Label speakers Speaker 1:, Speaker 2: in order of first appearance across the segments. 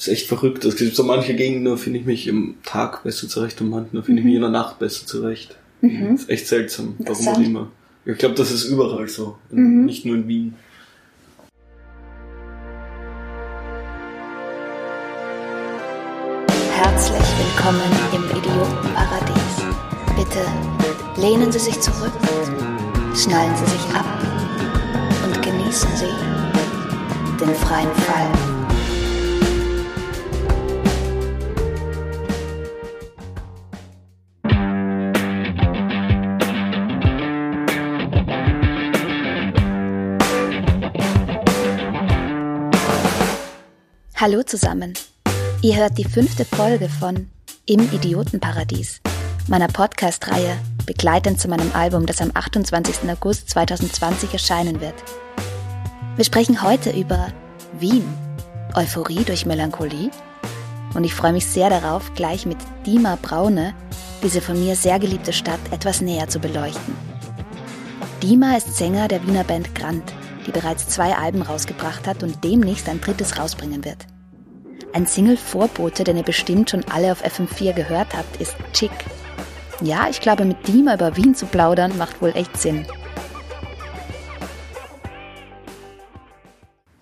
Speaker 1: ist echt verrückt. Es gibt so manche Gegenden, da finde ich mich im Tag besser zurecht und manche, da finde ich mich in der Nacht besser zurecht.
Speaker 2: Mhm.
Speaker 1: Das ist echt seltsam. Warum auch immer. Ich glaube, das ist überall so.
Speaker 2: Mhm.
Speaker 1: Nicht nur in Wien.
Speaker 2: Herzlich willkommen im Idiotenparadies. Bitte lehnen Sie sich zurück, schnallen Sie sich ab und genießen Sie den freien Fall. Hallo zusammen. Ihr hört die fünfte Folge von Im Idiotenparadies, meiner Podcast-Reihe, begleitend zu meinem Album, das am 28. August 2020 erscheinen wird. Wir sprechen heute über Wien, Euphorie durch Melancholie. Und ich freue mich sehr darauf, gleich mit Dima Braune diese von mir sehr geliebte Stadt etwas näher zu beleuchten. Dima ist Sänger der Wiener Band Grant, die bereits zwei Alben rausgebracht hat und demnächst ein drittes rausbringen wird. Ein Single-Vorbote, den ihr bestimmt schon alle auf FM4 gehört habt, ist Chick. Ja, ich glaube, mit Dima über Wien zu plaudern macht wohl echt Sinn.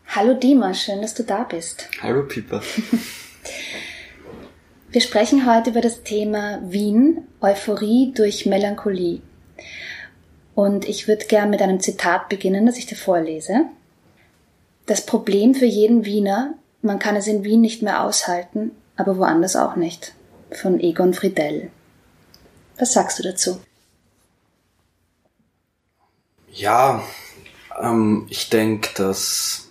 Speaker 2: Hallo Dima, schön, dass du da bist.
Speaker 1: Hallo Pippa.
Speaker 2: Wir sprechen heute über das Thema Wien, Euphorie durch Melancholie. Und ich würde gern mit einem Zitat beginnen, das ich dir vorlese. Das Problem für jeden Wiener, man kann es in Wien nicht mehr aushalten, aber woanders auch nicht. Von Egon Friedell. Was sagst du dazu?
Speaker 1: Ja, ähm, ich denke, dass,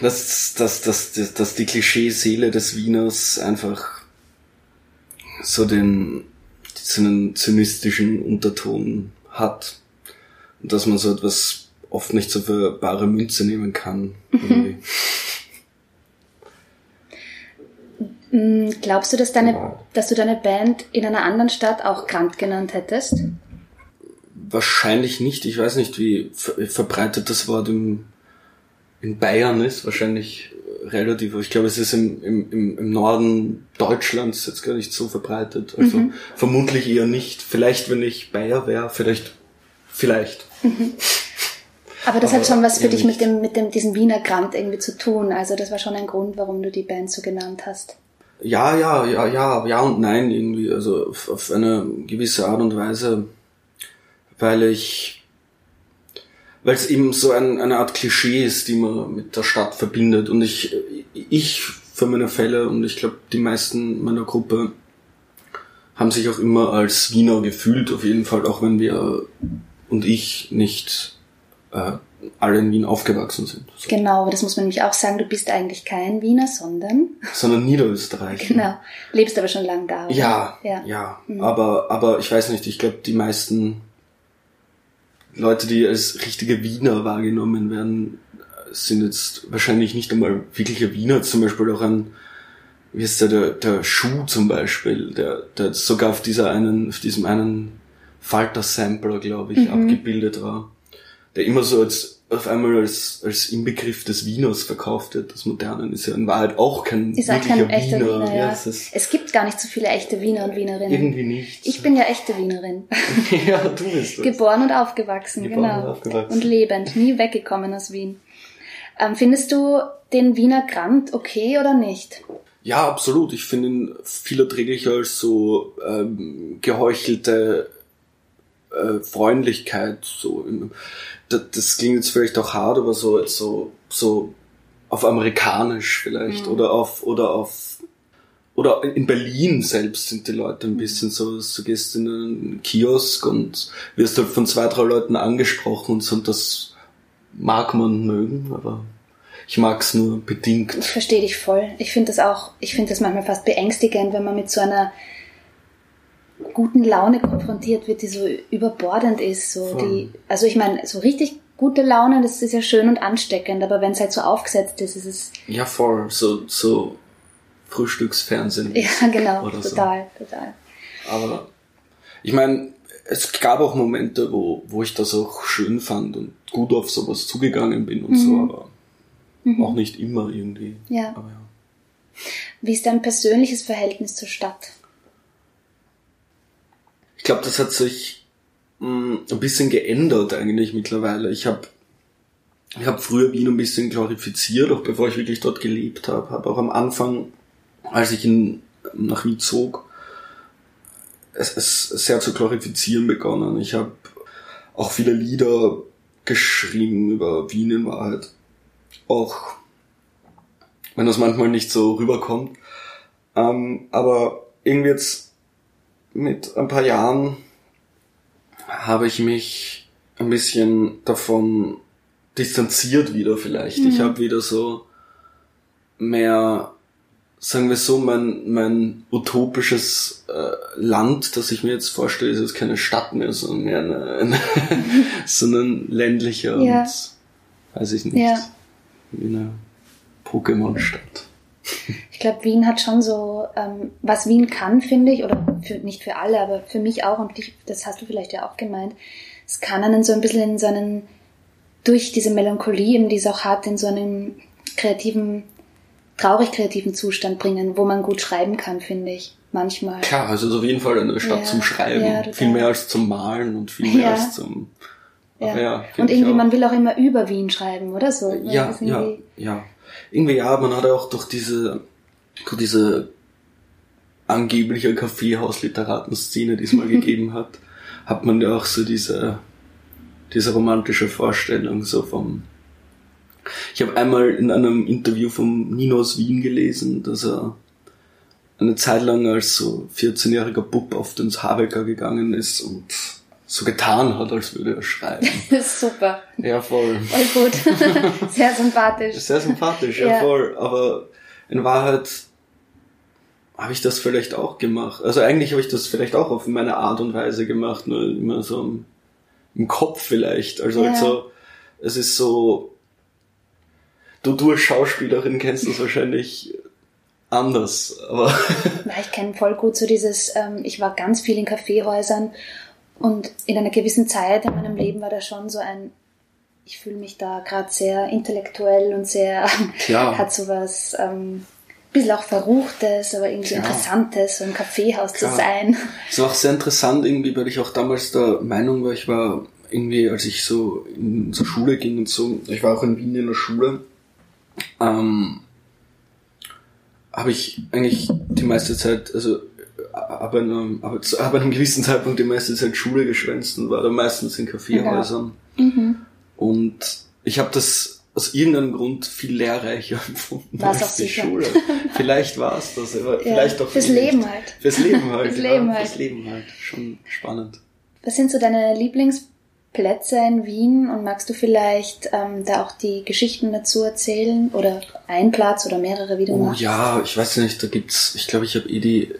Speaker 1: dass, dass, dass, dass, die Klischeeseele des Wieners einfach so den so einen zynistischen Unterton hat. Und dass man so etwas oft nicht so für bare Münze nehmen kann. irgendwie.
Speaker 2: Hm, Glaubst du, dass, deine, dass du deine Band in einer anderen Stadt auch Grant genannt hättest?
Speaker 1: Wahrscheinlich nicht. Ich weiß nicht, wie ver verbreitet das Wort im, in Bayern ist. Wahrscheinlich relativ. aber Ich glaube, es ist im, im, im, im Norden Deutschlands jetzt gar nicht so verbreitet. Also vermutlich eher nicht. Vielleicht, wenn ich Bayer wäre, vielleicht, vielleicht.
Speaker 2: Aber das hat schon was für dich mit dem, mit dem, diesem Wiener Grant irgendwie zu tun. Also das war schon ein Grund, warum du die Band so genannt hast.
Speaker 1: Ja, ja, ja, ja, ja und nein irgendwie. Also auf, auf eine gewisse Art und Weise, weil ich, weil es eben so ein, eine Art Klischee ist, die man mit der Stadt verbindet. Und ich, ich für meine Fälle und ich glaube die meisten meiner Gruppe haben sich auch immer als Wiener gefühlt, auf jeden Fall, auch wenn wir und ich nicht äh, alle in Wien aufgewachsen sind, so,
Speaker 2: Genau, aber das muss man nämlich auch sagen, du bist eigentlich kein Wiener, sondern,
Speaker 1: sondern Niederösterreich.
Speaker 2: genau, lebst aber schon lange da. Oder?
Speaker 1: Ja,
Speaker 2: ja.
Speaker 1: ja,
Speaker 2: Mhm.
Speaker 1: aber, aber ich weiß nicht, ich glaube, die meisten Leute, die als richtige Wiener wahrgenommen werden, sind jetzt wahrscheinlich nicht einmal wirkliche Wiener, zum Beispiel auch ein, wie ist der, der, der Schuh zum Beispiel, der, der sogar auf dieser einen, auf diesem einen Falter-Sampler, glaube ich,
Speaker 2: Mhm.
Speaker 1: abgebildet war, der immer so als, auf einmal als, als Inbegriff des Wieners verkauft wird, des Modernen, ist ja in Wahrheit auch kein
Speaker 2: Ist
Speaker 1: wirklicher
Speaker 2: kein echter
Speaker 1: Wiener.
Speaker 2: Wiener, ja.
Speaker 1: es ist
Speaker 2: Es gibt gar nicht so viele echte Wiener und Wienerinnen.
Speaker 1: irgendwie nicht.
Speaker 2: Ich bin ja echte Wienerin.
Speaker 1: ja, du bist das.
Speaker 2: Geboren und aufgewachsen,
Speaker 1: Geboren
Speaker 2: genau.
Speaker 1: und aufgewachsen.
Speaker 2: Und lebend, nie weggekommen aus Wien. Ähm, findest du den Wiener Grant okay oder nicht?
Speaker 1: Ja, absolut. Ich finde ihn viel erträglicher als so ähm, geheuchelte äh, Freundlichkeit. So, im- das, das klingt jetzt vielleicht auch hart, aber so so so auf amerikanisch vielleicht
Speaker 2: Mhm.
Speaker 1: oder auf oder auf oder in Berlin selbst sind die Leute ein bisschen so, du gehst in einen Kiosk und wirst halt von zwei, drei Leuten angesprochen und so, und das mag man mögen, aber ich mag's nur bedingt.
Speaker 2: Ich verstehe dich voll. Ich finde das auch, ich finde das manchmal fast beängstigend, wenn man mit so einer guten Laune konfrontiert wird, die so überbordend ist. So
Speaker 1: Voll.
Speaker 2: die, also ich meine, so richtig gute Laune, das ist ja schön und ansteckend, aber wenn es halt so aufgesetzt ist, ist es
Speaker 1: Ja, voll. So, so Frühstücksfernsehen.
Speaker 2: ja genau,
Speaker 1: Oder so.
Speaker 2: total, total.
Speaker 1: Aber ich meine, es gab auch Momente, wo, wo ich das auch schön fand und gut auf sowas zugegangen bin und so,
Speaker 2: Mhm.
Speaker 1: aber Mhm. Auch nicht immer irgendwie.
Speaker 2: Ja. Aber ja. Wie ist dein persönliches Verhältnis zur Stadt?
Speaker 1: Ich glaube, das hat sich mh, mm, ein bisschen geändert eigentlich mittlerweile. Ich habe ich hab früher Wien ein bisschen glorifiziert, auch bevor ich wirklich dort gelebt habe. Habe auch am Anfang, als ich in, nach Wien zog, es, es sehr zu glorifizieren begonnen. Ich habe auch viele Lieder geschrieben über Wien in Wahrheit. Auch wenn das manchmal nicht so rüberkommt. Ähm, aber irgendwie jetzt mit ein paar Jahren habe ich mich ein bisschen davon distanziert wieder vielleicht. Mhm. Ich habe wieder so mehr, sagen wir so, mein, mein utopisches äh, Land, das ich mir jetzt vorstelle, ist jetzt keine Stadt mehr, sondern mehr eine, eine so ein ländlicher ja. und weiß ich nicht, ja. wie eine Pokémon-Stadt.
Speaker 2: Ich glaube, Wien hat schon so, ähm, was Wien kann, finde ich, oder für, nicht für alle, aber für mich auch, und dich, das hast du vielleicht ja auch gemeint, es kann einen so ein bisschen in so einen, durch diese Melancholie, eben, die es auch hat, in so einen kreativen, traurig kreativen Zustand bringen, wo man gut schreiben kann, finde ich, manchmal.
Speaker 1: Klar, also ist auf jeden Fall eine Stadt ja, zum Schreiben, ja, viel mehr als zum Malen und viel mehr ja. als zum...
Speaker 2: Ja. ja und irgendwie, man will auch immer über Wien schreiben, oder so?
Speaker 1: Ja, ja, ja irgendwie ja, man hat auch durch diese, durch diese angebliche Kaffeehausliteraten-Szene, die es mal gegeben hat, hat man ja auch so diese, diese romantische Vorstellung so vom, ich habe einmal in einem Interview vom Nino aus Wien gelesen, dass er eine Zeit lang als so 14-jähriger Bub auf den Habecker gegangen ist und so getan hat, als würde er schreiben.
Speaker 2: Super.
Speaker 1: Ja, voll.
Speaker 2: Voll gut. Sehr sympathisch.
Speaker 1: Sehr sympathisch, ja, ja, voll. Aber in Wahrheit habe ich das vielleicht auch gemacht. Also eigentlich habe ich das vielleicht auch auf meine Art und Weise gemacht, nur immer so im, im Kopf vielleicht. Also ja. halt so, es ist so, du, du als Schauspielerin kennst das wahrscheinlich anders, aber.
Speaker 2: Ja, ich kenne voll gut so dieses, ähm, ich war ganz viel in Kaffeehäusern und in einer gewissen Zeit in meinem Leben war da schon so ein, ich fühle mich da gerade sehr intellektuell und sehr, ja. hat so was, ähm, bisschen auch Verruchtes, aber irgendwie Klar. Interessantes, so ein Kaffeehaus Klar. zu sein.
Speaker 1: Es war auch sehr interessant irgendwie, weil ich auch damals der Meinung war, ich war irgendwie, als ich so in zur Schule ging und so, ich war auch in Wien in der Schule, ähm, habe ich eigentlich die meiste Zeit, also ab einem, ab, ab einem gewissen Zeitpunkt die meiste Zeit Schule geschwänzt und war dann meistens in Kaffeehäusern. Ja. Mhm. Und ich habe das aus irgendeinem Grund viel lehrreicher empfunden
Speaker 2: war's als die sicher. Schule.
Speaker 1: Vielleicht war es das, aber ja, vielleicht auch
Speaker 2: Fürs Leben halt.
Speaker 1: Fürs Leben halt.
Speaker 2: fürs Leben ja, halt.
Speaker 1: Fürs Leben halt. Schon spannend.
Speaker 2: Was sind so deine Lieblingsplätze in Wien und magst du vielleicht ähm, da auch die Geschichten dazu erzählen oder ein Platz oder mehrere, wie du
Speaker 1: oh,
Speaker 2: magst?
Speaker 1: Ja, ich weiß nicht, da gibt's, ich glaube, ich habe eh die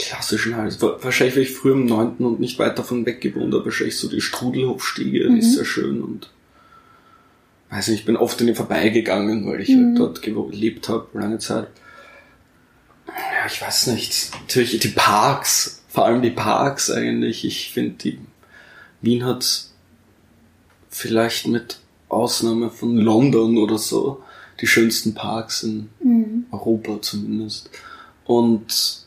Speaker 1: klassischen halt. Wahrscheinlich wäre ich früher im neunten und nicht weit davon weggewohnt, aber wahrscheinlich so die Strudelhofstiege, mhm. die ist sehr schön und weiß nicht, ich bin oft an ihr vorbeigegangen, weil ich halt mhm. halt dort gelebt habe, lange Zeit. Ja, ich weiß nicht. Natürlich die Parks, vor allem die Parks eigentlich. Ich finde, die Wien hat vielleicht mit Ausnahme von London oder so die schönsten Parks in mhm. Europa zumindest. Und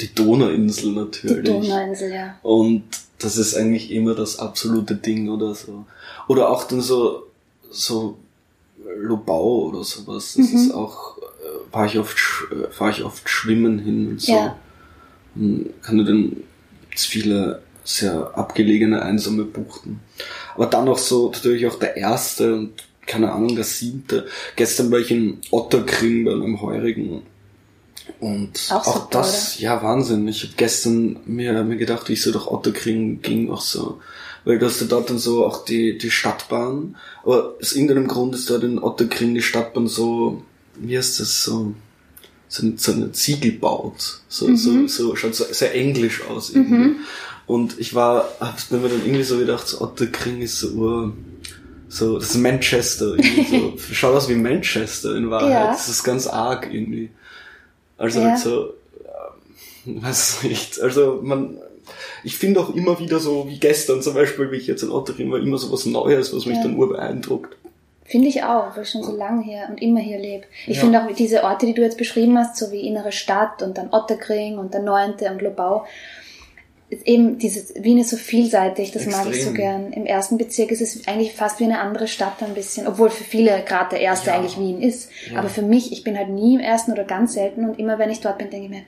Speaker 1: die Donauinsel natürlich.
Speaker 2: Die Donauinsel, ja.
Speaker 1: Und das ist eigentlich immer das absolute Ding oder so. Oder auch dann so, so Lobau oder sowas. Das mhm. ist auch, äh, war ich oft, äh, ich oft schwimmen hin und so. Ja. Und kann du dann, gibt's viele sehr abgelegene, einsame Buchten. Aber dann noch so, natürlich auch der erste und keine Ahnung, der siebte. Gestern war ich in Otterkring bei einem Heurigen und auch, auch super, das, oder? ja, Wahnsinn. Ich habe gestern mir, mir gedacht, wie ich so durch Otterkring ging, auch so. Weil du hast ja dort dann so auch die, die Stadtbahn. Aber aus irgendeinem Grund ist dort in Otterkring die Stadtbahn so, wie heißt das, so, so, so eine Ziegel baut. So, mhm. so, so, schaut so sehr englisch aus irgendwie. Mhm. Und ich war, hab's mir dann irgendwie so gedacht, so Otterkring ist so ur, so, das ist Manchester, irgendwie so, schaut aus wie Manchester in Wahrheit. Ja. Das ist ganz arg irgendwie. Also ja. halt so, äh, weiß nicht, also man, ich finde auch immer wieder so, wie gestern zum Beispiel, wie ich jetzt in Otterin war, immer so was Neues, was mich ja. dann urbeeindruckt.
Speaker 2: Finde ich auch, weil ich schon so lange hier und immer hier lebe. Ich
Speaker 1: Ja.
Speaker 2: finde auch diese Orte, die du jetzt beschrieben hast, so wie Innere Stadt und dann Otterkring und dann Neunte und Lobau, eben dieses Wien ist so vielseitig, das mag ich so
Speaker 1: Extrem.
Speaker 2: gern. Im ersten Bezirk ist es eigentlich fast wie eine andere Stadt ein bisschen, obwohl für viele gerade der erste
Speaker 1: Ja.
Speaker 2: eigentlich Wien ist.
Speaker 1: Ja.
Speaker 2: Aber für mich, ich bin halt nie im ersten oder ganz selten und immer wenn ich dort bin, denke ich mir,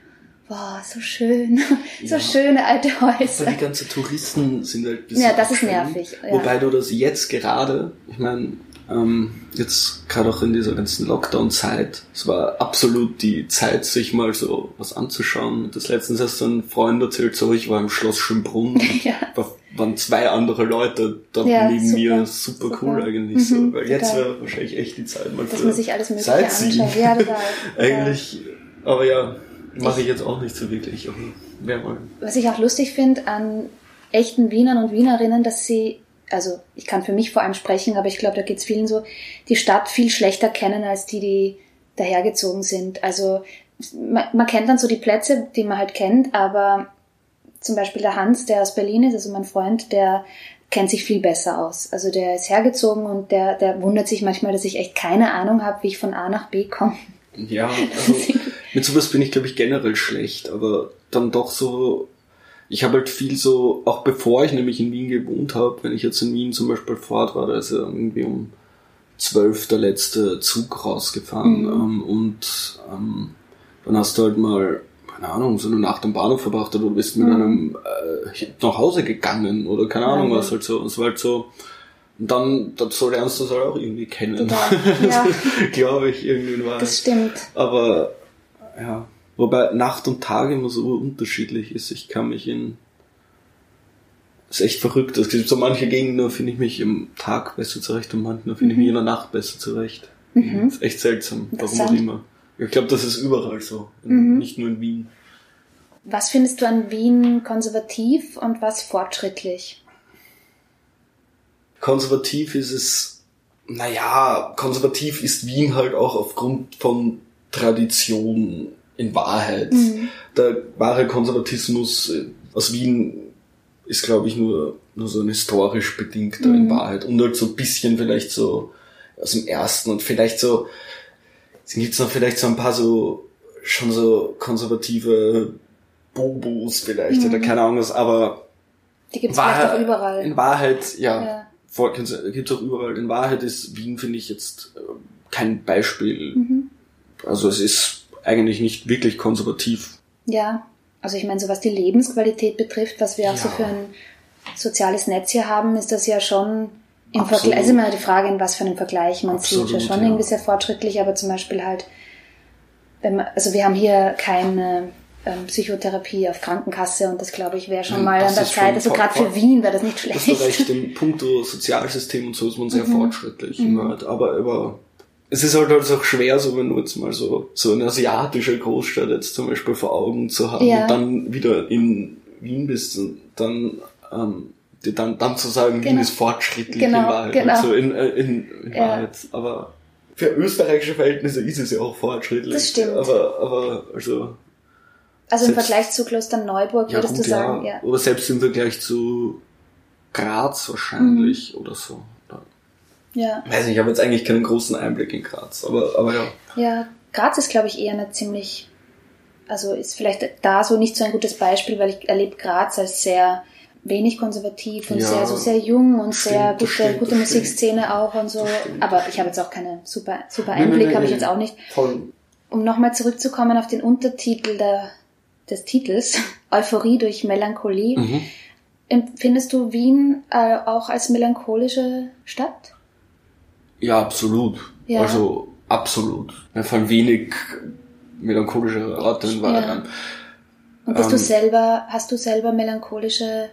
Speaker 2: wow, so schön, so
Speaker 1: Ja.
Speaker 2: schöne alte
Speaker 1: Aber
Speaker 2: Häuser.
Speaker 1: die ganzen Touristen sind halt ein bisschen
Speaker 2: Ja, das ist nervig.
Speaker 1: Wobei du das jetzt gerade, ich meine, ähm, jetzt gerade auch in dieser ganzen Lockdown-Zeit, es war absolut die Zeit, sich mal so was anzuschauen. Das letztens hast du ein Freund erzählt, so ich war im Schloss Schönbrunn,
Speaker 2: Ja.
Speaker 1: war, waren zwei andere Leute da
Speaker 2: Ja,
Speaker 1: neben
Speaker 2: super,
Speaker 1: mir, super,
Speaker 2: super.
Speaker 1: cool eigentlich so.
Speaker 2: Mhm,
Speaker 1: Weil jetzt
Speaker 2: total.
Speaker 1: wäre wahrscheinlich echt die Zeit mal
Speaker 2: Dass
Speaker 1: für
Speaker 2: man sich alles Mögliche
Speaker 1: Sightseeing.
Speaker 2: anschaut. Ja, total.
Speaker 1: Eigentlich, aber ja, mache ich jetzt auch nicht so wirklich. Aber wäre mal.
Speaker 2: was ich auch lustig finde an echten Wienern und Wienerinnen, dass sie, also ich kann für mich vor allem sprechen, aber ich glaube, da geht's vielen so, die Stadt viel schlechter kennen als die, die dahergezogen sind. Also man, man kennt dann so die Plätze, die man halt kennt, aber zum Beispiel der Hans, der aus Berlin ist, also mein Freund, der kennt sich viel besser aus. Also der ist hergezogen und der, der wundert sich manchmal, dass ich echt keine Ahnung habe, wie ich von A nach B komme.
Speaker 1: Ja, also mit sowas bin ich, glaube ich, generell schlecht, aber dann doch so, ich habe halt viel so, auch bevor ich nämlich in Wien gewohnt habe, wenn ich jetzt in Wien zum Beispiel fort war, da ist ja irgendwie um zwölf der letzte Zug rausgefahren
Speaker 2: Mhm.
Speaker 1: ähm, und ähm, dann hast du halt mal, keine Ahnung, so eine Nacht am Bahnhof verbracht oder du bist mit
Speaker 2: Mhm.
Speaker 1: einem äh, nach Hause gegangen oder keine Ahnung
Speaker 2: Ja,
Speaker 1: was halt so, es war halt so, und dann, so lernst du es halt auch irgendwie kennen.
Speaker 2: Total, ja.
Speaker 1: Glaube ich, irgendwie Wahrheit.
Speaker 2: Das stimmt.
Speaker 1: Aber ja, wobei Nacht und Tag immer so unterschiedlich ist. Ich kann mich in ist echt verrückt. Es gibt so manche Gegenden, da finde ich mich im Tag besser zurecht und manchmal finde ich mich in der Nacht besser zurecht.
Speaker 2: Mhm.
Speaker 1: Ist echt seltsam, warum auch immer. Ich glaube, das ist überall so, in,
Speaker 2: Mhm.
Speaker 1: nicht nur in Wien.
Speaker 2: Was findest du an Wien konservativ und was fortschrittlich?
Speaker 1: Konservativ ist es, naja, konservativ ist Wien halt auch aufgrund von Tradition in Wahrheit.
Speaker 2: Mhm.
Speaker 1: Der wahre Konservatismus äh, aus Wien ist, glaube ich, nur, nur so ein historisch bedingter in
Speaker 2: Mhm.
Speaker 1: Wahrheit. Und halt so ein bisschen vielleicht so aus dem ersten und vielleicht so, es gibt noch vielleicht so ein paar so, schon so konservative Bobos vielleicht oder keine Ahnung was, aber
Speaker 2: Die gibt's
Speaker 1: Wahrheit-
Speaker 2: auch überall.
Speaker 1: in Wahrheit, ja,
Speaker 2: Ja.
Speaker 1: gibt's gibt's auch überall. In Wahrheit ist Wien, finde ich, jetzt äh, kein Beispiel.
Speaker 2: Mhm.
Speaker 1: Also es ist eigentlich nicht wirklich konservativ.
Speaker 2: Ja, also ich meine, so was die Lebensqualität betrifft, was wir auch so für ein soziales Netz hier haben, ist das ja schon im
Speaker 1: Absolut.
Speaker 2: Vergleich, ist immer die Frage, in was für einem Vergleich man
Speaker 1: Absolut,
Speaker 2: sieht. Ja, schon
Speaker 1: ja.
Speaker 2: irgendwie sehr fortschrittlich, aber zum Beispiel halt, wenn man, also wir haben hier keine ähm, Psychotherapie auf Krankenkasse und das glaube ich wäre schon
Speaker 1: Nein,
Speaker 2: mal
Speaker 1: das
Speaker 2: an der Zeit, also gerade für Wien wäre das nicht schlecht.
Speaker 1: ist recht, im Punkto Sozialsystem und so ist man sehr
Speaker 2: Mhm.
Speaker 1: fortschrittlich in Wahrheit. Aber, aber es ist halt also auch schwer, so wenn du jetzt mal so, so eine asiatische Großstadt jetzt zum Beispiel vor Augen zu haben
Speaker 2: Ja.
Speaker 1: und dann wieder in Wien bist und dann, ähm, dann, dann zu sagen, Wien
Speaker 2: Genau.
Speaker 1: ist fortschrittlich
Speaker 2: Genau,
Speaker 1: in Wahrheit.
Speaker 2: genau.
Speaker 1: Also in, äh, in, in
Speaker 2: Ja.
Speaker 1: Wahrheit. Aber für österreichische Verhältnisse ist es ja auch fortschrittlich.
Speaker 2: Das stimmt.
Speaker 1: Aber, aber, also,
Speaker 2: Also im
Speaker 1: Selbst-
Speaker 2: Vergleich zu Klosterneuburg
Speaker 1: ja
Speaker 2: würdest
Speaker 1: gut,
Speaker 2: du sagen,
Speaker 1: ja.
Speaker 2: ja.
Speaker 1: Oder selbst im Vergleich zu Graz wahrscheinlich
Speaker 2: Mhm.
Speaker 1: oder so.
Speaker 2: Ja,
Speaker 1: Weiß nicht, ich habe jetzt eigentlich keinen großen Einblick in Graz, aber, aber ja.
Speaker 2: ja. Graz ist, glaube ich, eher eine ziemlich, also ist vielleicht da so nicht so ein gutes Beispiel, weil ich erlebe Graz als sehr wenig konservativ und
Speaker 1: Ja,
Speaker 2: sehr so sehr jung und
Speaker 1: stimmt,
Speaker 2: sehr gute,
Speaker 1: stimmt,
Speaker 2: gute. Musikszene auch und so. Aber ich habe jetzt auch keine super super
Speaker 1: Nee, nee,
Speaker 2: Einblick,
Speaker 1: nee,
Speaker 2: habe ich jetzt auch nicht.
Speaker 1: Voll.
Speaker 2: Um nochmal zurückzukommen auf den Untertitel der, des Titels, Euphorie durch Melancholie.
Speaker 1: Mhm.
Speaker 2: Empfindest du Wien äh, auch als melancholische Stadt?
Speaker 1: Ja, absolut.
Speaker 2: Ja.
Speaker 1: Also absolut. Mir fallen wenig melancholische Orte in Wahrheit
Speaker 2: Ja. Und bist du
Speaker 1: Ähm,
Speaker 2: selber, hast du selber melancholische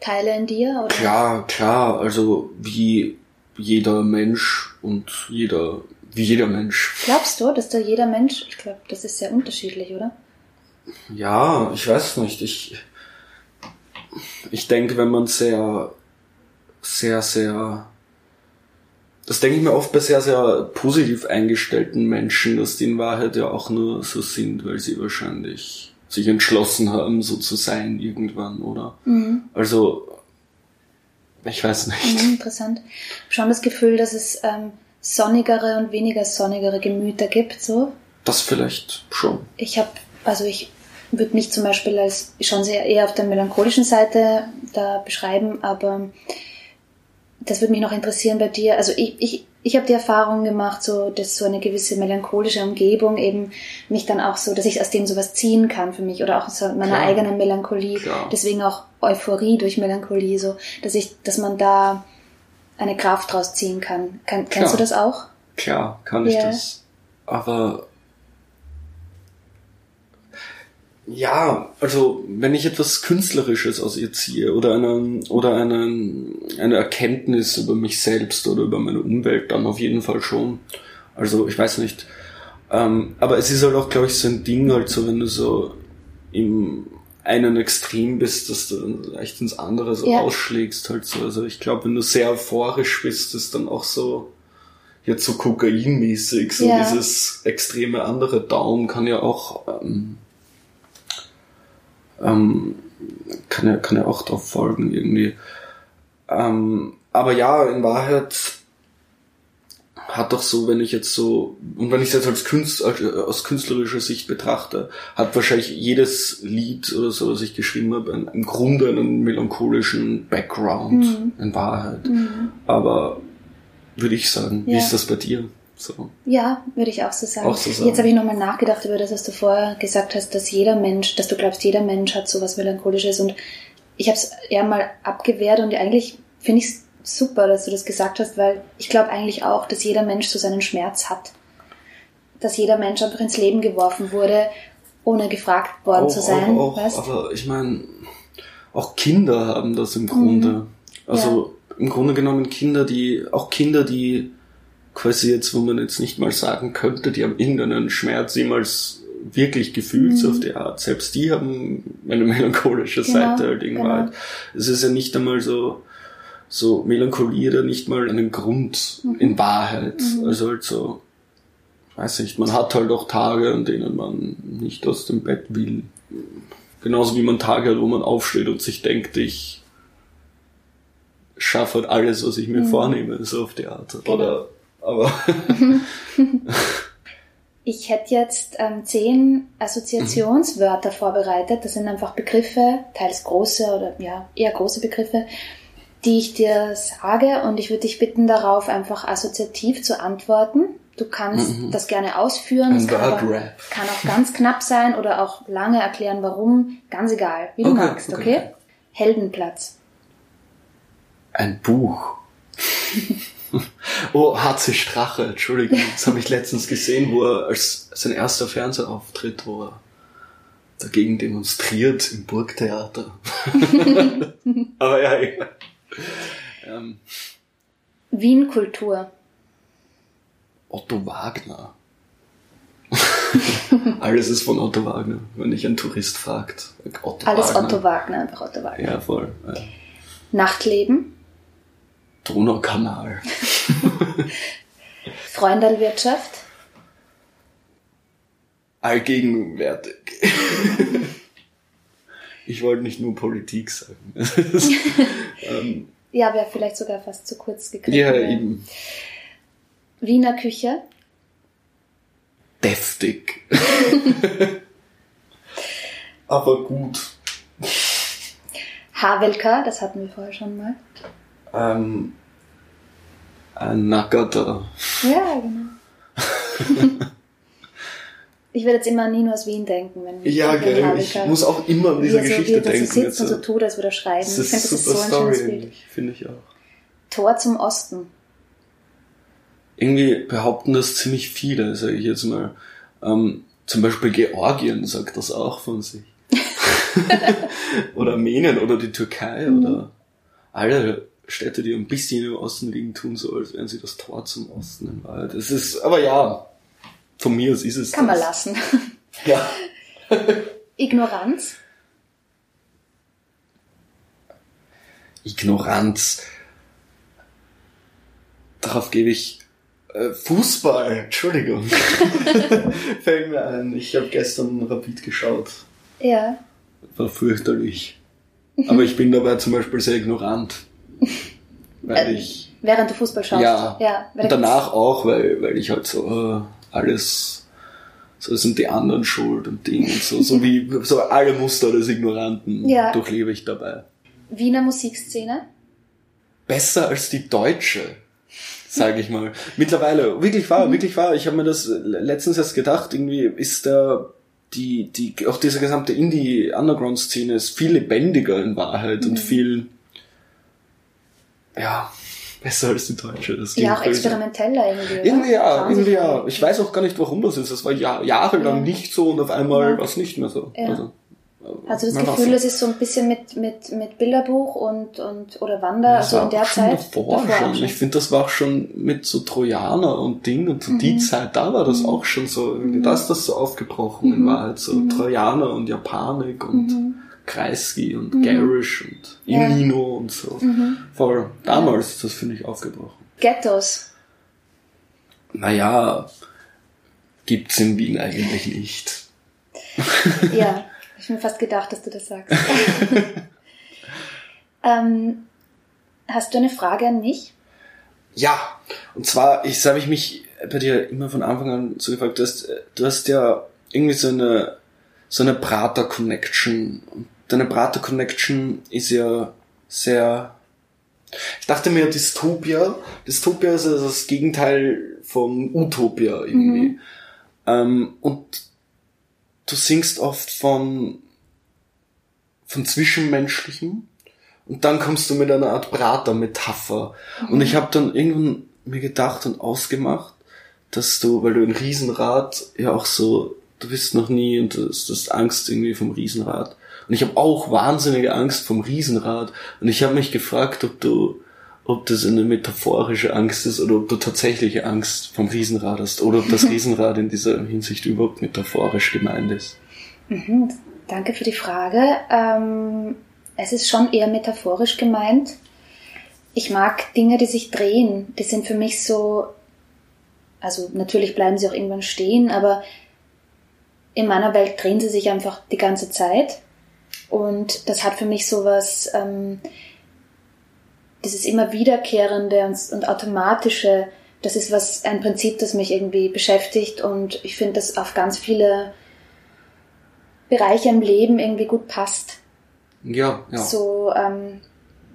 Speaker 2: Teile in dir? Oder?
Speaker 1: Klar, klar, also wie jeder Mensch und jeder, wie jeder Mensch.
Speaker 2: Glaubst du, dass da jeder Mensch, ich glaube, das ist sehr unterschiedlich, oder?
Speaker 1: Ja, ich weiß nicht. Ich, ich denke, wenn man sehr, sehr, sehr, das denke ich mir oft bei sehr, sehr positiv eingestellten Menschen, dass die in Wahrheit ja auch nur so sind, weil sie wahrscheinlich sich entschlossen haben, so zu sein irgendwann, oder?
Speaker 2: Mhm.
Speaker 1: Also, ich weiß nicht.
Speaker 2: Mhm, interessant. Ich habe schon das Gefühl, dass es ähm, sonnigere und weniger sonnigere Gemüter gibt, so.
Speaker 1: Das vielleicht schon.
Speaker 2: Ich habe, also ich würde mich zum Beispiel als schon sehr eher auf der melancholischen Seite da beschreiben, aber das würde mich noch interessieren bei dir. Also ich, ich, ich habe die Erfahrung gemacht, so dass so eine gewisse melancholische Umgebung eben mich dann auch so, dass ich aus dem sowas ziehen kann für mich oder auch aus meiner
Speaker 1: Klar.
Speaker 2: eigenen Melancholie.
Speaker 1: Klar.
Speaker 2: Deswegen auch Euphorie durch Melancholie, so dass ich, dass man da eine Kraft draus ziehen kann. kann kennst du das auch?
Speaker 1: Klar, kann ich
Speaker 2: Ja.
Speaker 1: das. Aber ja, also wenn ich etwas Künstlerisches aus ihr ziehe oder eine, oder eine, eine Erkenntnis über mich selbst oder über meine Umwelt, dann auf jeden Fall schon. Also ich weiß nicht. Ähm, aber es ist halt auch, glaube ich, so ein Ding, halt so, wenn du so im einen Extrem bist, dass du dann leicht ins andere so
Speaker 2: Ja.
Speaker 1: ausschlägst halt so. Also ich glaube, wenn du sehr euphorisch bist, ist dann auch so jetzt so kokainmäßig, so
Speaker 2: Ja.
Speaker 1: dieses extreme andere Down kann ja auch ähm, ähm, kann ja kann ja auch drauf folgen irgendwie. Ähm, aber ja, in Wahrheit hat doch so, wenn ich jetzt so, und wenn ich es jetzt als Künst, als, aus künstlerischer Sicht betrachte, hat wahrscheinlich jedes Lied oder so, das ich geschrieben habe, im Grunde einen melancholischen Background, in Wahrheit. Aber würde ich sagen, wie
Speaker 2: Ja.
Speaker 1: ist das bei dir? So.
Speaker 2: Ja, würde ich auch so sagen.
Speaker 1: Auch so sagen.
Speaker 2: Jetzt habe ich nochmal nachgedacht über das, was du vorher gesagt hast, dass jeder Mensch, dass du glaubst, jeder Mensch hat sowas Melancholisches und ich habe es eher mal abgewehrt und eigentlich finde ich es super, dass du das gesagt hast, weil ich glaube eigentlich auch, dass jeder Mensch so seinen Schmerz hat. Dass jeder Mensch einfach ins Leben geworfen wurde, ohne gefragt worden zu sein.
Speaker 1: auch,
Speaker 2: weißt?
Speaker 1: aber ich meine, auch Kinder haben das im Grunde. Also im Grunde genommen Kinder, die, auch Kinder, die quasi jetzt, wo man jetzt nicht mal sagen könnte, die haben irgendeinen Schmerz jemals wirklich gefühlt,
Speaker 2: Mhm.
Speaker 1: so auf die Art. Selbst die haben eine melancholische
Speaker 2: Genau,
Speaker 1: Seite halt in
Speaker 2: genau.
Speaker 1: Wahrheit. Es ist ja nicht einmal so, so Melancholie oder nicht mal einen Grund
Speaker 2: Mhm.
Speaker 1: in Wahrheit. Also halt so, weiß nicht, man hat halt auch Tage, an denen man nicht aus dem Bett will. Genauso wie man Tage hat, wo man aufsteht und sich denkt, ich schaffe halt alles, was ich mir vornehme, so auf die Art. Oder, aber,
Speaker 2: Ich hätte jetzt ähm, zehn Assoziationswörter vorbereitet. Das sind einfach Begriffe, teils große oder ja, eher große Begriffe, die ich dir sage und ich würde dich bitten, darauf einfach assoziativ zu antworten. Du kannst das gerne ausführen. Es kann, aber, kann auch ganz knapp sein oder auch lange erklären, warum. Ganz egal, wie du
Speaker 1: Okay,
Speaker 2: magst,
Speaker 1: okay.
Speaker 2: okay? Heldenplatz.
Speaker 1: ein Buch. oh, HC Strache, Entschuldigung, das habe ich letztens gesehen, wo er als sein erster Fernsehauftritt, wo er dagegen demonstriert im Burgtheater. Aber ja, egal. Ähm,
Speaker 2: Wien Kultur.
Speaker 1: Otto Wagner. Alles ist von Otto Wagner, wenn dich ein Tourist fragt. Otto
Speaker 2: Alles
Speaker 1: Wagner.
Speaker 2: Otto Wagner, einfach Otto Wagner.
Speaker 1: Ja, voll. Ja.
Speaker 2: Nachtleben.
Speaker 1: Donaukanal.
Speaker 2: Freundalwirtschaft.
Speaker 1: Allgegenwärtig. ich wollte nicht nur Politik sagen. ähm,
Speaker 2: Ja, wäre vielleicht sogar fast zu kurz gegriffen.
Speaker 1: ja,
Speaker 2: ja.
Speaker 1: eben.
Speaker 2: Wiener Küche.
Speaker 1: Deftig. Aber gut.
Speaker 2: Havelka, das hatten wir vorher schon mal.
Speaker 1: Ähm, ein Nackerter.
Speaker 2: Ja, genau. ich werde jetzt immer an Nino aus Wien denken, wenn
Speaker 1: Ja,
Speaker 2: wenn
Speaker 1: gell, ich muss auch immer an
Speaker 2: wie
Speaker 1: diese
Speaker 2: er so, wie
Speaker 1: Geschichte
Speaker 2: er da so
Speaker 1: denken.
Speaker 2: sitzt und so tut, als würde er schreiben.
Speaker 1: Das
Speaker 2: ich finde,
Speaker 1: ist
Speaker 2: das ist
Speaker 1: super
Speaker 2: so ein schönes Bild.
Speaker 1: finde ich auch.
Speaker 2: Tor zum Osten.
Speaker 1: Irgendwie behaupten das ziemlich viele, sage ich jetzt mal. Ähm, zum Beispiel Georgien sagt das auch von sich. oder Armenien oder die Türkei
Speaker 2: Mhm.
Speaker 1: oder alle Städte, die ein bisschen im Osten liegen, tun so, als wären sie das Tor zum Osten in Wahrheit. Es ist, aber ja, von mir aus ist es
Speaker 2: Kann man
Speaker 1: das.
Speaker 2: lassen.
Speaker 1: Ja.
Speaker 2: Ignoranz.
Speaker 1: Ignoranz. Darauf gebe ich äh, Fußball, Entschuldigung. Fällt mir ein. Ich habe gestern Rapid geschaut.
Speaker 2: Ja.
Speaker 1: War fürchterlich. Aber ich bin dabei zum Beispiel sehr ignorant. Weil
Speaker 2: Äh.
Speaker 1: ich
Speaker 2: Während du Fußball schaust.
Speaker 1: Ja.
Speaker 2: ja
Speaker 1: und danach auch, weil, weil ich halt so äh, alles, so sind die anderen schuld und Ding und so, so wie so alle Muster des Ignoranten
Speaker 2: Ja.
Speaker 1: durchlebe ich dabei.
Speaker 2: Wiener Musikszene.
Speaker 1: Besser als die deutsche, sage ich mal. Mittlerweile, wirklich wahr, wirklich wahr. Ich habe mir das letztens erst gedacht, irgendwie ist da die, die, auch diese gesamte Indie-Underground-Szene ist viel lebendiger in Wahrheit und viel, ja, besser als die deutsche. Das
Speaker 2: Ja, auch
Speaker 1: böse.
Speaker 2: experimenteller irgendwie.
Speaker 1: Irgendwie ja, irgendwie ja. Ich weiß auch gar nicht, warum das ist. Das war Jahr, jahrelang
Speaker 2: Ja.
Speaker 1: nicht so und auf einmal
Speaker 2: Ja.
Speaker 1: war es nicht mehr so.
Speaker 2: Ja.
Speaker 1: Also,
Speaker 2: Hast du das Gefühl, es ist so ein bisschen mit, mit, mit Bilderbuch und, und oder Wander,
Speaker 1: Das
Speaker 2: also in der Zeit?
Speaker 1: Davor,
Speaker 2: Davor
Speaker 1: schon.
Speaker 2: schon.
Speaker 1: Ich finde, das war auch schon mit so Trojaner und Ding und so
Speaker 2: Mhm.
Speaker 1: die Zeit, da war das auch schon so. Irgendwie, Da ist das so aufgebrochen in Wahrheit. So Trojaner und Japanik und Kreisky und Garish und
Speaker 2: Mhm. Ja.
Speaker 1: Inino und so. Voll. Damals ist das, finde ich, aufgebrochen.
Speaker 2: Ghettos.
Speaker 1: Naja, gibt's in Wien eigentlich nicht.
Speaker 2: Ja, ich mir fast gedacht, dass du das sagst. ähm, hast du eine Frage an mich?
Speaker 1: Ja, und zwar, ich habe ich mich bei dir immer von Anfang an so gefragt, du hast, du hast ja irgendwie so eine so eine Prater-Connection. Und deine Prater-Connection ist ja sehr. Ich dachte mir, Dystopia, Dystopia ist also das Gegenteil von Utopia irgendwie. Ähm, und du singst oft von von Zwischenmenschlichem und dann kommst du mit einer Art Prater-Metapher. Und ich habe dann irgendwann mir gedacht und ausgemacht, dass du, weil du ein Riesenrad ja auch so, du bist noch nie und du hast Angst irgendwie vom Riesenrad. Und ich habe auch wahnsinnige Angst vom Riesenrad. Und ich habe mich gefragt, ob du, ob das eine metaphorische Angst ist oder ob du tatsächliche Angst vom Riesenrad hast oder ob das Riesenrad in dieser Hinsicht überhaupt metaphorisch gemeint ist.
Speaker 2: Mhm, danke für die Frage. Ähm, es ist schon eher metaphorisch gemeint. Ich mag Dinge, die sich drehen. Die sind für mich so, also natürlich bleiben sie auch irgendwann stehen, aber in meiner Welt drehen sie sich einfach die ganze Zeit. Und das hat für mich sowas, ähm, dieses immer wiederkehrende und, und automatische, das ist was, ein Prinzip, das mich irgendwie beschäftigt und ich finde, das auf ganz viele Bereiche im Leben irgendwie gut passt.
Speaker 1: Ja, ja.
Speaker 2: So, ähm,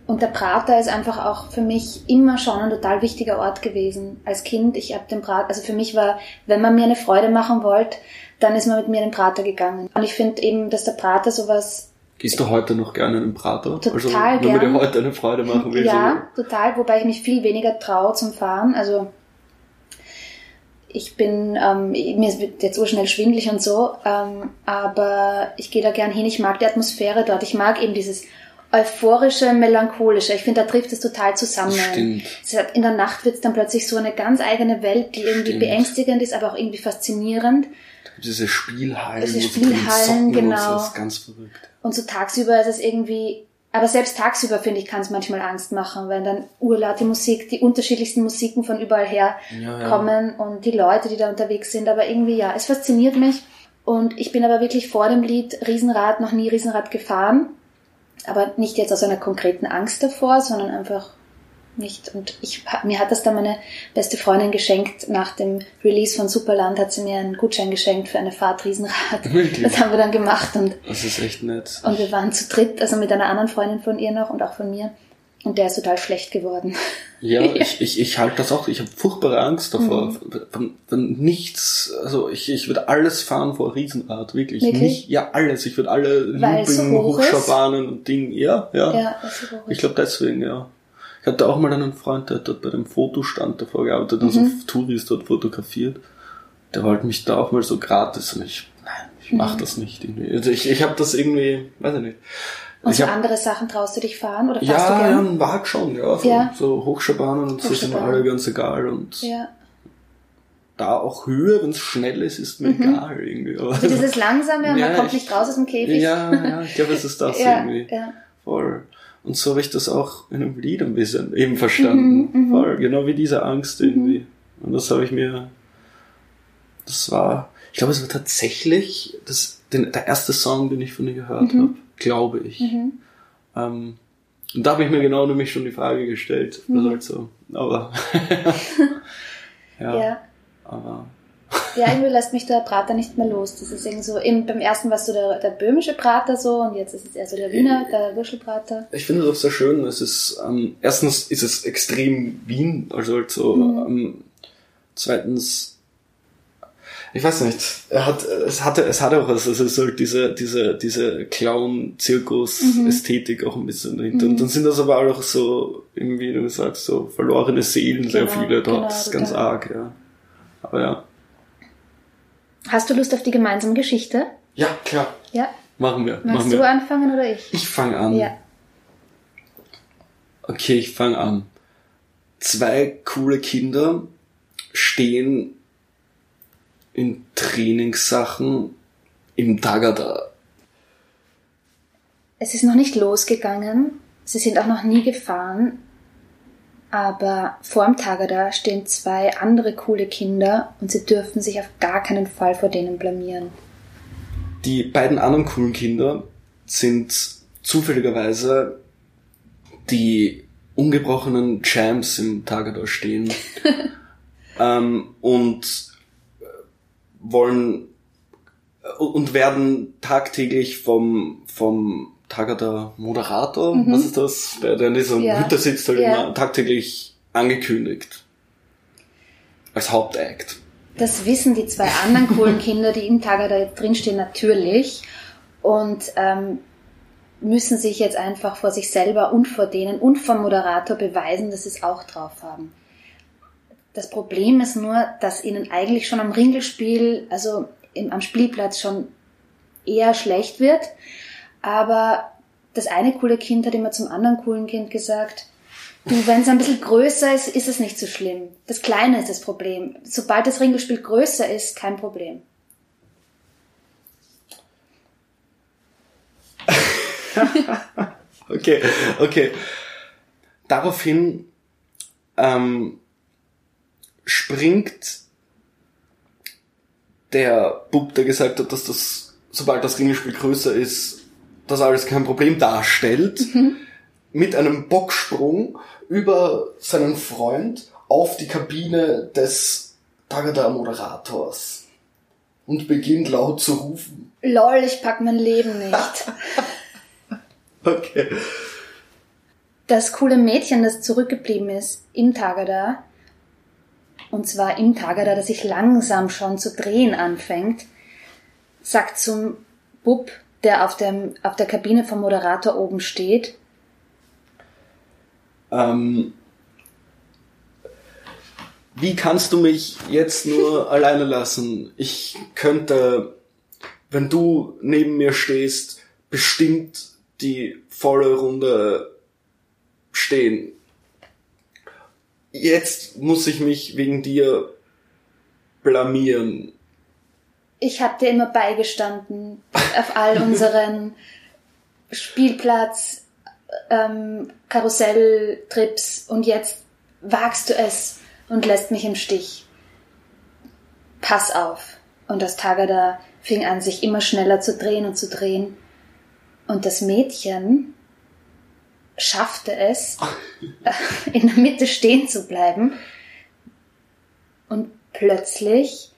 Speaker 2: und der Prater ist einfach auch für mich immer schon ein total wichtiger Ort gewesen. Als Kind, ich habe den Prater, also für mich war, wenn man mir eine Freude machen wollte, dann ist man mit mir in den Prater gegangen. Und ich finde eben, dass der Prater sowas
Speaker 1: Gehst du heute noch gerne in den Prater?
Speaker 2: Total
Speaker 1: also, wenn
Speaker 2: gern.
Speaker 1: dir heute eine Freude machen will.
Speaker 2: Ja, total, wobei ich mich viel weniger traue zum Fahren. Also ich bin, ähm, mir wird jetzt urschnell schwindlig und so, ähm, aber ich gehe da gern hin. Ich mag die Atmosphäre dort. Ich mag eben dieses euphorische, melancholische. Ich finde, da trifft es total zusammen.
Speaker 1: Stimmt.
Speaker 2: In der Nacht wird es dann plötzlich so eine ganz eigene Welt, die irgendwie
Speaker 1: Stimmt.
Speaker 2: beängstigend ist, aber auch irgendwie faszinierend.
Speaker 1: so. Diese Spielhallen,
Speaker 2: Diese
Speaker 1: so
Speaker 2: Spielhallen, genau.
Speaker 1: so, Das ist ganz verrückt.
Speaker 2: Und so tagsüber ist es irgendwie, aber selbst tagsüber finde ich, kann es manchmal Angst machen, weil dann urlaute Musik, die unterschiedlichsten Musiken von überall her
Speaker 1: Ja, ja.
Speaker 2: kommen und die Leute, die da unterwegs sind. Aber irgendwie, ja, es fasziniert mich. Und ich bin aber wirklich vor dem Lied Riesenrad noch nie Riesenrad gefahren. Aber nicht jetzt aus einer konkreten Angst davor, sondern einfach nicht. Und ich, mir hat das dann meine beste Freundin geschenkt. Nach dem Release von Superland hat sie mir einen Gutschein geschenkt für eine Fahrt Riesenrad.
Speaker 1: Wirklich?
Speaker 2: Das haben wir dann gemacht und
Speaker 1: Das ist echt nett.
Speaker 2: und wir waren zu dritt, also mit einer anderen Freundin von ihr noch und auch von mir. Und der ist total schlecht geworden.
Speaker 1: Ja, ich, ich, ich halte das auch. Ich habe furchtbare Angst davor.
Speaker 2: Mhm.
Speaker 1: Von, von nichts, also ich, ich würde alles fahren vor Riesenrad, wirklich.
Speaker 2: Wirklich?
Speaker 1: Nicht, ja, alles. Ich würde alle
Speaker 2: so
Speaker 1: Looping,
Speaker 2: ist?
Speaker 1: Hochschaubahnen und Ding, ja, ja.
Speaker 2: Ja,
Speaker 1: Ich glaube deswegen, ja. Ich hatte auch mal einen Freund, der hat dort bei dem Fotostand davor gearbeitet, also
Speaker 2: Mhm.
Speaker 1: Touris dort fotografiert. Der wollte mich da auch mal so gratis und ich, nein, ich mach
Speaker 2: Mhm.
Speaker 1: das nicht irgendwie. Also ich, ich habe das irgendwie, weiß ich nicht.
Speaker 2: Und
Speaker 1: ich
Speaker 2: so
Speaker 1: hab,
Speaker 2: andere Sachen traust du dich fahren oder fährst du
Speaker 1: ja, ja,
Speaker 2: gern?
Speaker 1: ein Wag schon, ja. So,
Speaker 2: Ja.
Speaker 1: so Hochschaubahnen und so sind alle ganz egal und
Speaker 2: Ja.
Speaker 1: da auch Höhe, wenn es schnell ist, ist mir egal irgendwie. Aber
Speaker 2: Also dieses Langsame
Speaker 1: Ja,
Speaker 2: man kommt
Speaker 1: ich-
Speaker 2: nicht raus aus dem Käfig.
Speaker 1: ja, ja, ich glaube, es ist das
Speaker 2: ja,
Speaker 1: irgendwie.
Speaker 2: ja.
Speaker 1: Voll. Und so habe ich das auch in einem Lied ein bisschen eben verstanden.
Speaker 2: Mhm,
Speaker 1: Voll. Genau wie diese Angst irgendwie. Und das habe ich mir, das war, ich glaube, es war tatsächlich das, den, der erste Song, den ich von dir gehört habe. Glaube ich.
Speaker 2: Mhm.
Speaker 1: Ähm, und da habe ich mir genau nämlich schon die Frage gestellt, was
Speaker 2: Mhm.
Speaker 1: halt so aber ja,
Speaker 2: Ja.
Speaker 1: aber
Speaker 2: Ja, irgendwie lässt mich der Prater nicht mehr los. Das ist irgendwie so, eben beim ersten warst du der, der böhmische Prater so und jetzt ist es eher so der Wiener, der Würschelprater.
Speaker 1: ich finde das auch sehr schön. Es ist ähm, erstens ist es extrem Wien, also halt so.
Speaker 2: Mhm.
Speaker 1: Ähm, zweitens, ich weiß nicht. Er hat es hatte es hat auch was. Also es ist halt diese diese diese Clown-Zirkus-Ästhetik auch ein bisschen dahinter.
Speaker 2: Mhm.
Speaker 1: Und dann sind das aber auch so irgendwie, wie du sagst, so verlorene Seelen sehr
Speaker 2: Genau,
Speaker 1: viele dort.
Speaker 2: genau,
Speaker 1: das ist ganz arg, ja. Aber ja.
Speaker 2: Hast du Lust auf die gemeinsame Geschichte?
Speaker 1: Ja, klar.
Speaker 2: Ja.
Speaker 1: Machen wir.
Speaker 2: Magst
Speaker 1: machen
Speaker 2: du
Speaker 1: wir.
Speaker 2: anfangen oder ich?
Speaker 1: Ich fange an.
Speaker 2: Ja.
Speaker 1: Okay, ich fange an. Zwei coole Kinder stehen in Trainingssachen im Tagada.
Speaker 2: Es ist noch nicht losgegangen. Sie sind auch noch nie gefahren. Aber vorm Tagada stehen zwei andere coole Kinder und sie dürfen sich auf gar keinen Fall vor denen blamieren.
Speaker 1: Die beiden anderen coolen Kinder sind zufälligerweise die ungebrochenen Champs im Tagada stehen ähm, und wollen und werden tagtäglich vom vom Tagada Moderator, was ist das, der, der in dieser
Speaker 2: Mhm. Ja.
Speaker 1: Hütte sitzt, halt
Speaker 2: Ja.
Speaker 1: immer tagtäglich angekündigt als Hauptakt.
Speaker 2: Das wissen die zwei anderen coolen Kinder, die im Tagada drinstehen, natürlich. Und ähm, müssen sich jetzt einfach vor sich selber und vor denen und vom Moderator beweisen, dass sie es auch drauf haben. Das Problem ist nur, dass ihnen eigentlich schon am Ringelspiel, also im, am Spielplatz schon eher schlecht wird. Aber das eine coole Kind hat immer zum anderen coolen Kind gesagt, Du, wenn es ein bisschen größer ist, ist es nicht so schlimm. Das Kleine ist das Problem. Sobald das Ringelspiel größer ist, kein Problem.
Speaker 1: Okay, okay. Daraufhin ähm, springt der Bub, der gesagt hat, dass das, sobald das Ringelspiel größer ist, das alles kein Problem darstellt, mit einem Bocksprung über seinen Freund auf die Kabine des Tagada-Moderators und beginnt laut zu rufen.
Speaker 2: Lol, ich pack mein Leben nicht.
Speaker 1: Okay.
Speaker 2: Das coole Mädchen, das zurückgeblieben ist im Tagada, und zwar im Tagada, das sich langsam schon zu drehen anfängt, sagt zum Bub, der auf, dem, auf der Kabine vom Moderator oben steht,
Speaker 1: Ähm, wie kannst du mich jetzt nur alleine lassen? Ich könnte, wenn du neben mir stehst, bestimmt die volle Runde stehen. Jetzt muss ich mich wegen dir blamieren.
Speaker 2: Ich habe dir immer beigestanden auf all unseren Spielplatz, ähm, Karusselltrips und jetzt wagst du es und lässt mich im Stich. Pass auf. Und das Tagada fing an, sich immer schneller zu drehen und zu drehen. Und das Mädchen schaffte es, in der Mitte stehen zu bleiben. Und plötzlich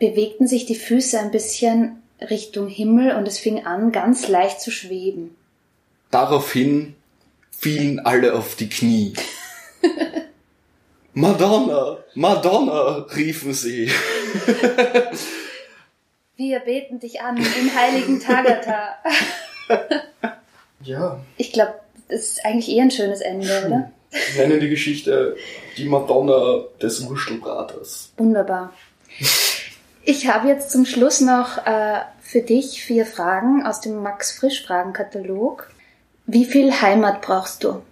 Speaker 2: bewegten sich die Füße ein bisschen Richtung Himmel und es fing an, ganz leicht zu schweben.
Speaker 1: Daraufhin fielen alle auf die Knie. Madonna, Madonna, riefen sie.
Speaker 2: Wir beten dich an im heiligen Tagata.
Speaker 1: Ja,
Speaker 2: Ich glaube, das ist eigentlich eher ein schönes Ende, oder?
Speaker 1: Ich nenne die Geschichte die Madonna des Wurstelbraters.
Speaker 2: Wunderbar. Ich habe jetzt zum Schluss noch äh, für dich vier Fragen aus dem Max Frisch Fragenkatalog. Wie viel Heimat brauchst du?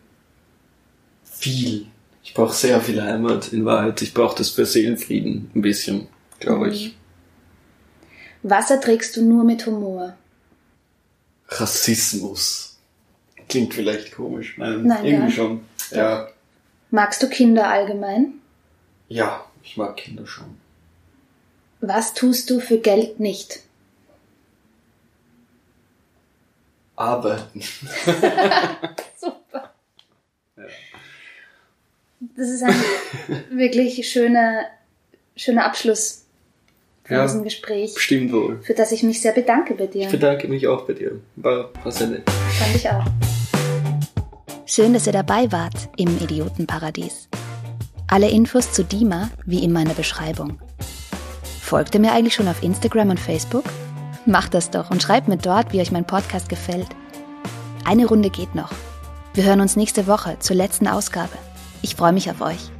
Speaker 1: Viel. Ich brauche sehr viel Heimat in Wahrheit. Ich brauche das für Seelenfrieden ein bisschen, glaube ich.
Speaker 2: Was erträgst du nur mit Humor?
Speaker 1: Rassismus. Klingt vielleicht komisch. Nein,
Speaker 2: Nein,
Speaker 1: irgendwie
Speaker 2: ja.
Speaker 1: schon. Ja.
Speaker 2: Magst du Kinder allgemein?
Speaker 1: Ja, ich mag Kinder schon.
Speaker 2: Was tust du für Geld nicht?
Speaker 1: Arbeiten.
Speaker 2: Super. das ist ein wirklich schöner, schöner Abschluss von
Speaker 1: Ja.
Speaker 2: diesem Gespräch,
Speaker 1: Stimmt wohl.
Speaker 2: für das ich mich sehr bedanke bei dir.
Speaker 1: Ich bedanke mich auch bei dir. War, war sehr nett.
Speaker 2: Fand ich auch. Schön, dass ihr dabei wart im Idiotenparadies. Alle Infos zu Dima wie in meiner Beschreibung. Folgt ihr mir eigentlich schon auf Instagram und Facebook? Macht das doch und schreibt mir dort, wie euch mein Podcast gefällt. Eine Runde geht noch. Wir hören uns nächste Woche zur letzten Ausgabe. Ich freue mich auf euch.